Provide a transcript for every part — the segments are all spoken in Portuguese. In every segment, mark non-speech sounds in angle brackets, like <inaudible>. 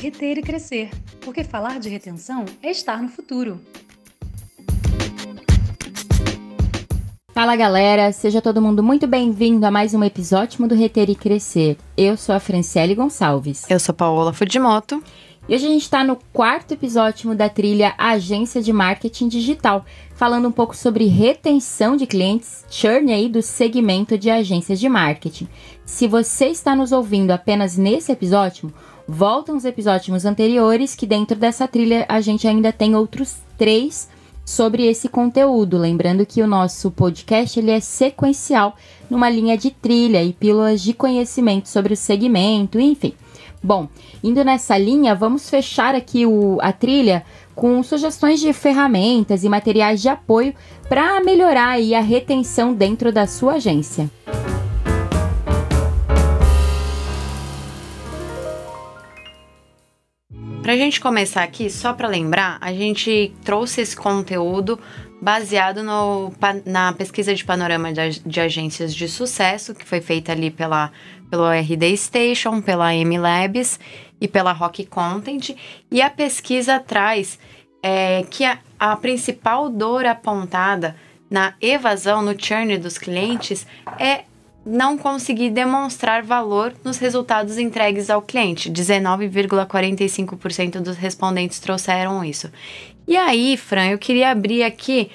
reter e crescer, porque falar de retenção é estar no futuro. Fala galera, seja todo mundo muito bem-vindo a mais um episódio do Reter e Crescer. Eu sou a Franciele Gonçalves. Eu sou Paola Fudimoto. E hoje a gente está no quarto episódio da trilha Agência de Marketing Digital, falando um pouco sobre retenção de clientes, churn aí do segmento de agências de marketing. Se você está nos ouvindo apenas nesse episódio, volta aos episódios anteriores que dentro dessa trilha a gente ainda tem outros três sobre esse conteúdo. Lembrando que o nosso podcast ele é sequencial numa linha de trilha e pílulas de conhecimento sobre o segmento, enfim. Bom, indo nessa linha, vamos fechar aqui o, a trilha com sugestões de ferramentas e materiais de apoio para melhorar a retenção dentro da sua agência. Para a gente começar aqui, só para lembrar, a gente trouxe esse conteúdo baseado no, na pesquisa de panorama de, agências de sucesso, que foi feita ali pela, pelo RD Station, pela M Labs e pela Rock Content. E a pesquisa traz é, que a, a principal dor apontada na evasão, no churn dos clientes, é não conseguir demonstrar valor nos resultados entregues ao cliente. 19,45% dos respondentes trouxeram isso. E aí, Fran, eu queria abrir aqui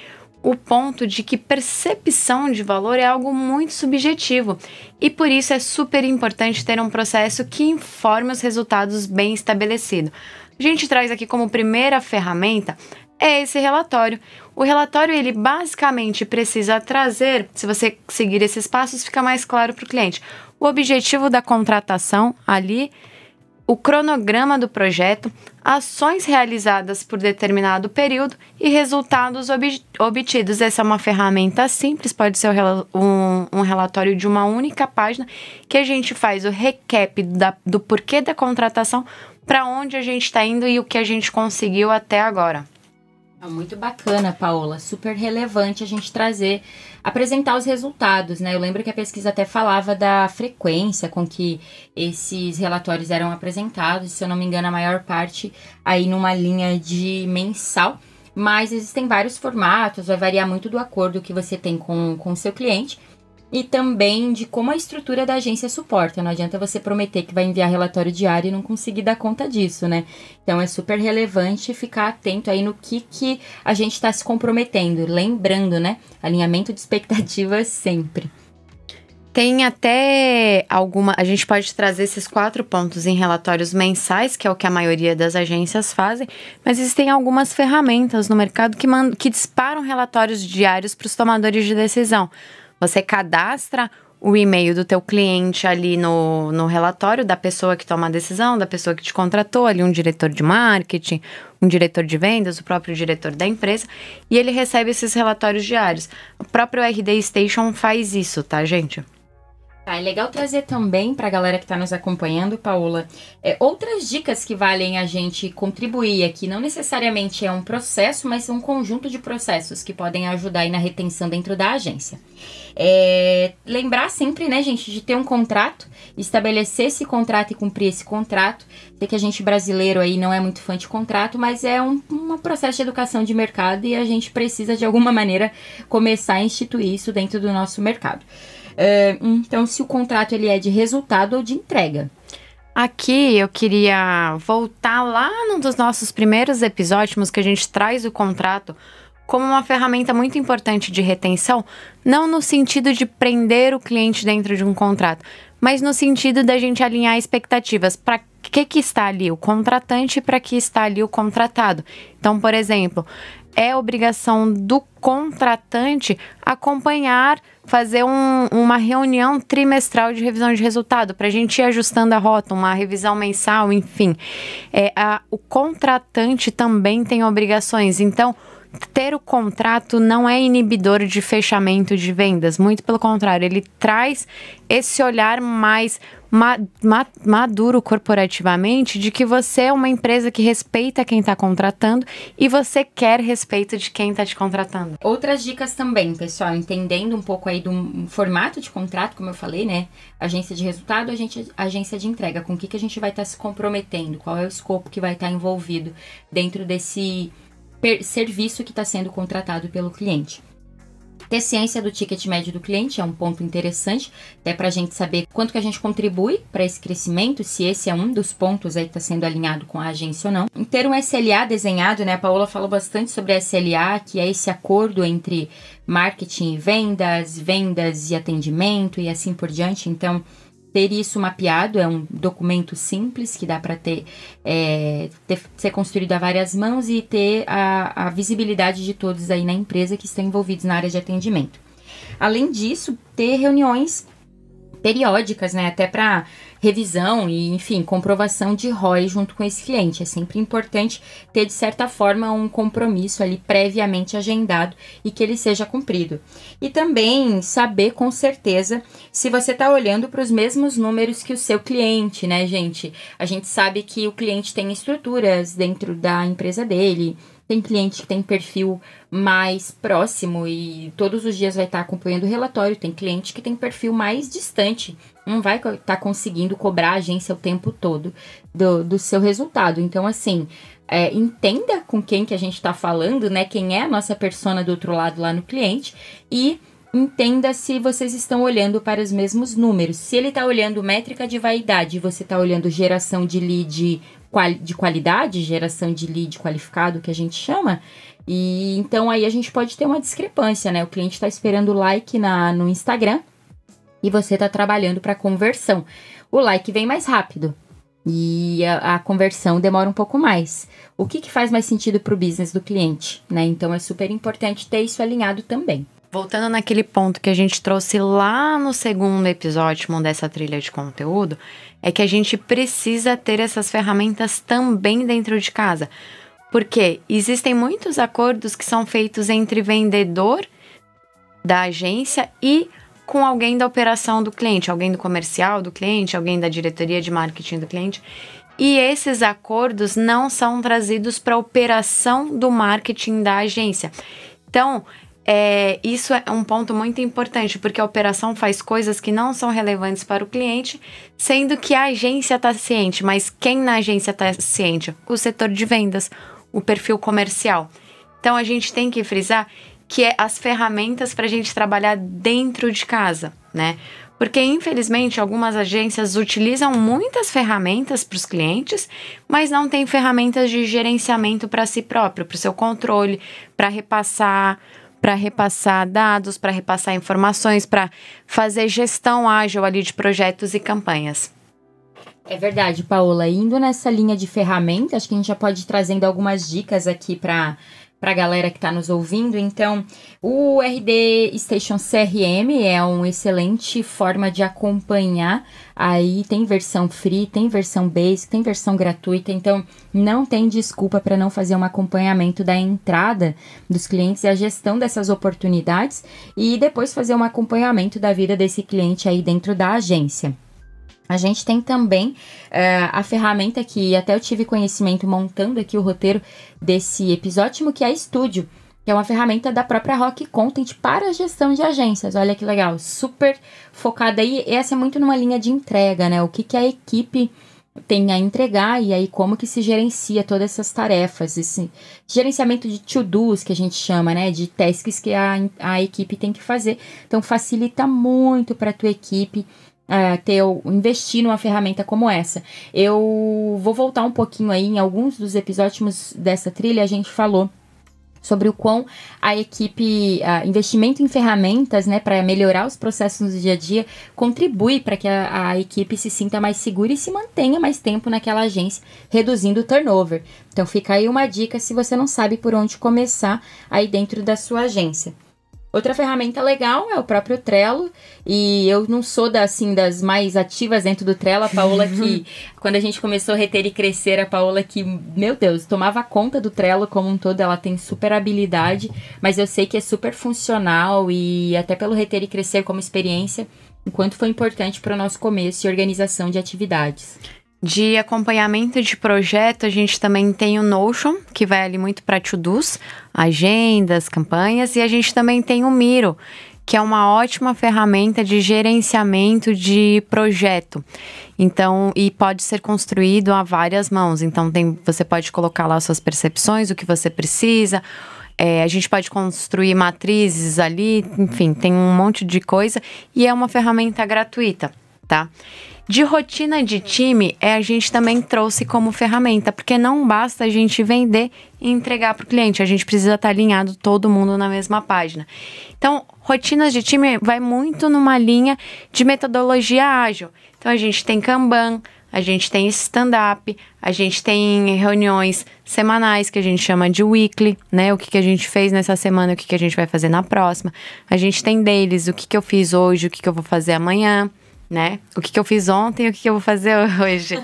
o ponto de que percepção de valor é algo muito subjetivo e por isso é super importante ter um processo que informe os resultados bem estabelecido. A gente traz aqui como primeira ferramenta é esse relatório. O relatório ele basicamente precisa trazer, se você seguir esses passos, fica mais claro para o cliente. O objetivo da contratação ali, o cronograma do projeto, ações realizadas por determinado período e resultados ob obtidos. Essa é uma ferramenta simples, pode ser um, um relatório de uma única página que a gente faz o recap da, do porquê da contratação, para onde a gente está indo e o que a gente conseguiu até agora. Ah, muito bacana, Paola. Super relevante a gente trazer, apresentar os resultados, né? Eu lembro que a pesquisa até falava da frequência com que esses relatórios eram apresentados, se eu não me engano, a maior parte aí numa linha de mensal. Mas existem vários formatos, vai variar muito do acordo que você tem com o seu cliente e também de como a estrutura da agência suporta. Não adianta você prometer que vai enviar relatório diário e não conseguir dar conta disso, né? Então é super relevante ficar atento aí no que, que a gente está se comprometendo. Lembrando, né? Alinhamento de expectativas <laughs> sempre. Tem até alguma. A gente pode trazer esses quatro pontos em relatórios mensais, que é o que a maioria das agências fazem, mas existem algumas ferramentas no mercado que, mandam, que disparam relatórios diários para os tomadores de decisão. Você cadastra o e-mail do teu cliente ali no, no relatório da pessoa que toma a decisão, da pessoa que te contratou, ali um diretor de marketing, um diretor de vendas, o próprio diretor da empresa, e ele recebe esses relatórios diários. O próprio RD Station faz isso, tá, gente? Tá, é legal trazer também para a galera que está nos acompanhando, Paola, é, outras dicas que valem a gente contribuir aqui. Não necessariamente é um processo, mas um conjunto de processos que podem ajudar aí na retenção dentro da agência. É, lembrar sempre, né, gente, de ter um contrato, estabelecer esse contrato e cumprir esse contrato. Sei que a gente brasileiro aí não é muito fã de contrato, mas é um, um processo de educação de mercado e a gente precisa de alguma maneira começar a instituir isso dentro do nosso mercado. É, então, se o contrato ele é de resultado ou de entrega. Aqui eu queria voltar lá num dos nossos primeiros episódios que a gente traz o contrato como uma ferramenta muito importante de retenção, não no sentido de prender o cliente dentro de um contrato, mas no sentido da gente alinhar expectativas para que que está ali o contratante e para que está ali o contratado. Então, por exemplo, é obrigação do contratante acompanhar, fazer um, uma reunião trimestral de revisão de resultado, para a gente ir ajustando a rota, uma revisão mensal, enfim. É, a, o contratante também tem obrigações. Então, ter o contrato não é inibidor de fechamento de vendas, muito pelo contrário, ele traz esse olhar mais ma ma maduro corporativamente de que você é uma empresa que respeita quem está contratando e você quer respeito de quem está te contratando. Outras dicas também, pessoal, entendendo um pouco aí do formato de contrato, como eu falei, né? Agência de resultado, agência, agência de entrega, com o que, que a gente vai estar tá se comprometendo, qual é o escopo que vai estar tá envolvido dentro desse serviço que está sendo contratado pelo cliente. Ter ciência do ticket médio do cliente é um ponto interessante, até para a gente saber quanto que a gente contribui para esse crescimento, se esse é um dos pontos aí que está sendo alinhado com a agência ou não. Ter um SLA desenhado, né? A Paola falou bastante sobre SLA, que é esse acordo entre marketing e vendas, vendas e atendimento e assim por diante. Então, ter isso mapeado é um documento simples que dá para ter, é, ter, ser construído a várias mãos e ter a, a visibilidade de todos aí na empresa que estão envolvidos na área de atendimento. Além disso, ter reuniões periódicas, né, até para revisão e, enfim, comprovação de ROI junto com esse cliente. É sempre importante ter, de certa forma, um compromisso ali previamente agendado e que ele seja cumprido. E também saber com certeza se você está olhando para os mesmos números que o seu cliente, né, gente? A gente sabe que o cliente tem estruturas dentro da empresa dele tem cliente que tem perfil mais próximo e todos os dias vai estar acompanhando o relatório. Tem cliente que tem perfil mais distante, não vai estar tá conseguindo cobrar a agência o tempo todo do, do seu resultado. Então, assim, é, entenda com quem que a gente está falando, né? Quem é a nossa persona do outro lado lá no cliente e entenda se vocês estão olhando para os mesmos números. Se ele está olhando métrica de vaidade e você está olhando geração de lead de qualidade, geração de lead qualificado, que a gente chama. E então aí a gente pode ter uma discrepância, né? O cliente está esperando like na, no Instagram e você está trabalhando para conversão. O like vem mais rápido e a, a, conversão demora um pouco mais. O que, que faz mais sentido para o business do cliente, né? Então é super importante ter isso alinhado também. Voltando naquele ponto que a gente trouxe lá no segundo episódio dessa trilha de conteúdo, é que a gente precisa ter essas ferramentas também dentro de casa. Porque existem muitos acordos que são feitos entre vendedor da agência e com alguém da operação do cliente, alguém do comercial do cliente, alguém da diretoria de marketing do cliente. E esses acordos não são trazidos para a operação do marketing da agência. Então, é, isso é um ponto muito importante, porque a operação faz coisas que não são relevantes para o cliente, sendo que a agência está ciente. Mas quem na agência está ciente? O setor de vendas, o perfil comercial. Então a gente tem que frisar que é as ferramentas para a gente trabalhar dentro de casa, né? Porque, infelizmente, algumas agências utilizam muitas ferramentas para os clientes, mas não tem ferramentas de gerenciamento para si próprio, para o seu controle, para repassar para repassar dados, para repassar informações, para fazer gestão ágil ali de projetos e campanhas. É verdade, Paola. Indo nessa linha de ferramentas, acho que a gente já pode ir trazendo algumas dicas aqui para para a galera que está nos ouvindo. Então, o RD Station CRM é uma excelente forma de acompanhar. Aí tem versão free, tem versão basic, tem versão gratuita. Então, não tem desculpa para não fazer um acompanhamento da entrada dos clientes e a gestão dessas oportunidades e depois fazer um acompanhamento da vida desse cliente aí dentro da agência. A gente tem também uh, a ferramenta que até eu tive conhecimento montando aqui o roteiro desse episódio, que é a Studio, que é uma ferramenta da própria Rock Content para a gestão de agências. Olha que legal, super focada aí. Essa é muito numa linha de entrega, né? O que, que a equipe tem a entregar e aí como que se gerencia todas essas tarefas, esse gerenciamento de to-dos que a gente chama, né, de tasks que a, a equipe tem que fazer. Então facilita muito para a tua equipe uh, ter investir numa ferramenta como essa. Eu vou voltar um pouquinho aí em alguns dos episódios dessa trilha a gente falou sobre o quão a equipe, investimento em ferramentas, né, para melhorar os processos no dia a dia, contribui para que a, a, equipe se sinta mais segura e se mantenha mais tempo naquela agência, reduzindo o turnover. Então fica aí uma dica se você não sabe por onde começar aí dentro da sua agência. Outra ferramenta legal é o próprio Trello. E eu não sou da, assim, das mais ativas dentro do Trello. A Paola que, <laughs> quando a gente começou a reter e crescer, a Paola que, meu Deus, tomava conta do Trello como um todo. Ela tem super habilidade, mas eu sei que é super funcional e até pelo reter e crescer como experiência, enquanto foi importante para o nosso começo e organização de atividades. De acompanhamento de projeto, a gente também tem o Notion, que vai ali muito para to-dos, agendas, campanhas, e a gente também tem o Miro, que é uma ótima ferramenta de gerenciamento de projeto. Então, e pode ser construído a várias mãos. Então, tem, você pode colocar lá suas percepções, o que você precisa. É, a gente pode construir matrizes ali, enfim, tem um monte de coisa e é uma ferramenta gratuita, tá? De rotina de time, é, a gente também trouxe como ferramenta, porque não basta a gente vender e entregar para o cliente, a gente precisa estar tá alinhado todo mundo na mesma página. Então, rotinas de time vai muito numa linha de metodologia ágil. Então, a gente tem Kanban, a gente tem stand-up, a gente tem reuniões semanais que a gente chama de weekly, né? O que, que a gente fez nessa semana, o que, que a gente vai fazer na próxima. A gente tem dailies, o que, que eu fiz hoje, o que, que eu vou fazer amanhã né? O que, que eu fiz ontem e o que, que eu vou fazer <laughs> hoje.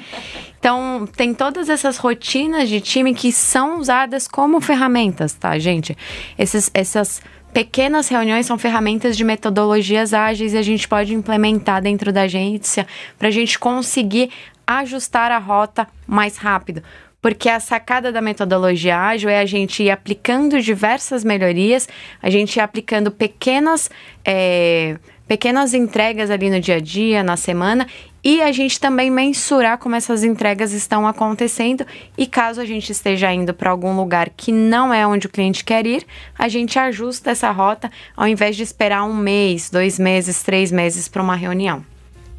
Então, tem todas essas rotinas de time que são usadas como ferramentas, tá, gente? Esses, essas pequenas reuniões são ferramentas de metodologias ágeis e a gente pode implementar dentro da agência para a gente conseguir ajustar a rota mais rápido. Porque a sacada da metodologia ágil é a gente ir aplicando diversas melhorias, a gente ir aplicando pequenas. É, pequenas entregas ali no dia a dia, na semana, e a gente também mensurar como essas entregas estão acontecendo e caso a gente esteja indo para algum lugar que não é onde o cliente quer ir, a gente ajusta essa rota ao invés de esperar um mês, dois meses, três meses para uma reunião.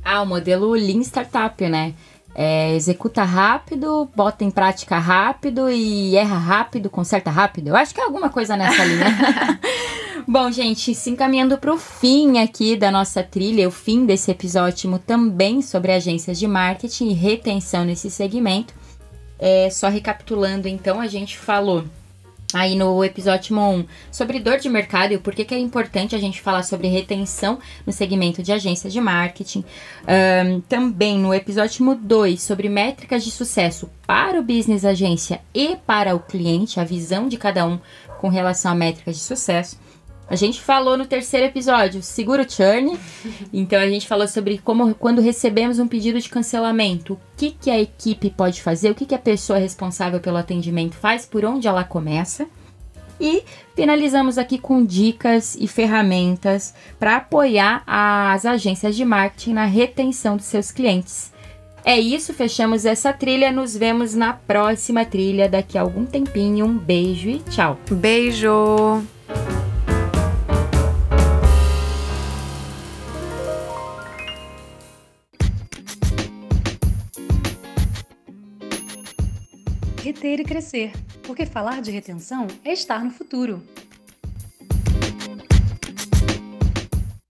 Ah, o modelo Lean Startup, né? É, executa rápido, bota em prática rápido e erra rápido, conserta rápido. Eu acho que é alguma coisa nessa linha. <laughs> Bom, gente, se encaminhando para o fim aqui da nossa trilha, o fim desse episódio também sobre agências de marketing e retenção nesse segmento. É, só recapitulando, então, a gente falou aí no episódio 1 sobre dor de mercado e o porquê que é importante a gente falar sobre retenção no segmento de agências de marketing. Um, também no episódio 2 sobre métricas de sucesso para o business agência e para o cliente, a visão de cada um com relação a métricas de sucesso. A gente falou no terceiro episódio, seguro churn. Então a gente falou sobre como quando recebemos um pedido de cancelamento, o que, que a equipe pode fazer, o que, que a pessoa responsável pelo atendimento faz, por onde ela começa. E finalizamos aqui com dicas e ferramentas para apoiar as agências de marketing na retenção dos seus clientes. É isso, fechamos essa trilha. Nos vemos na próxima trilha daqui a algum tempinho. Um beijo e tchau. Beijo! Reter e crescer, porque falar de retenção é estar no futuro.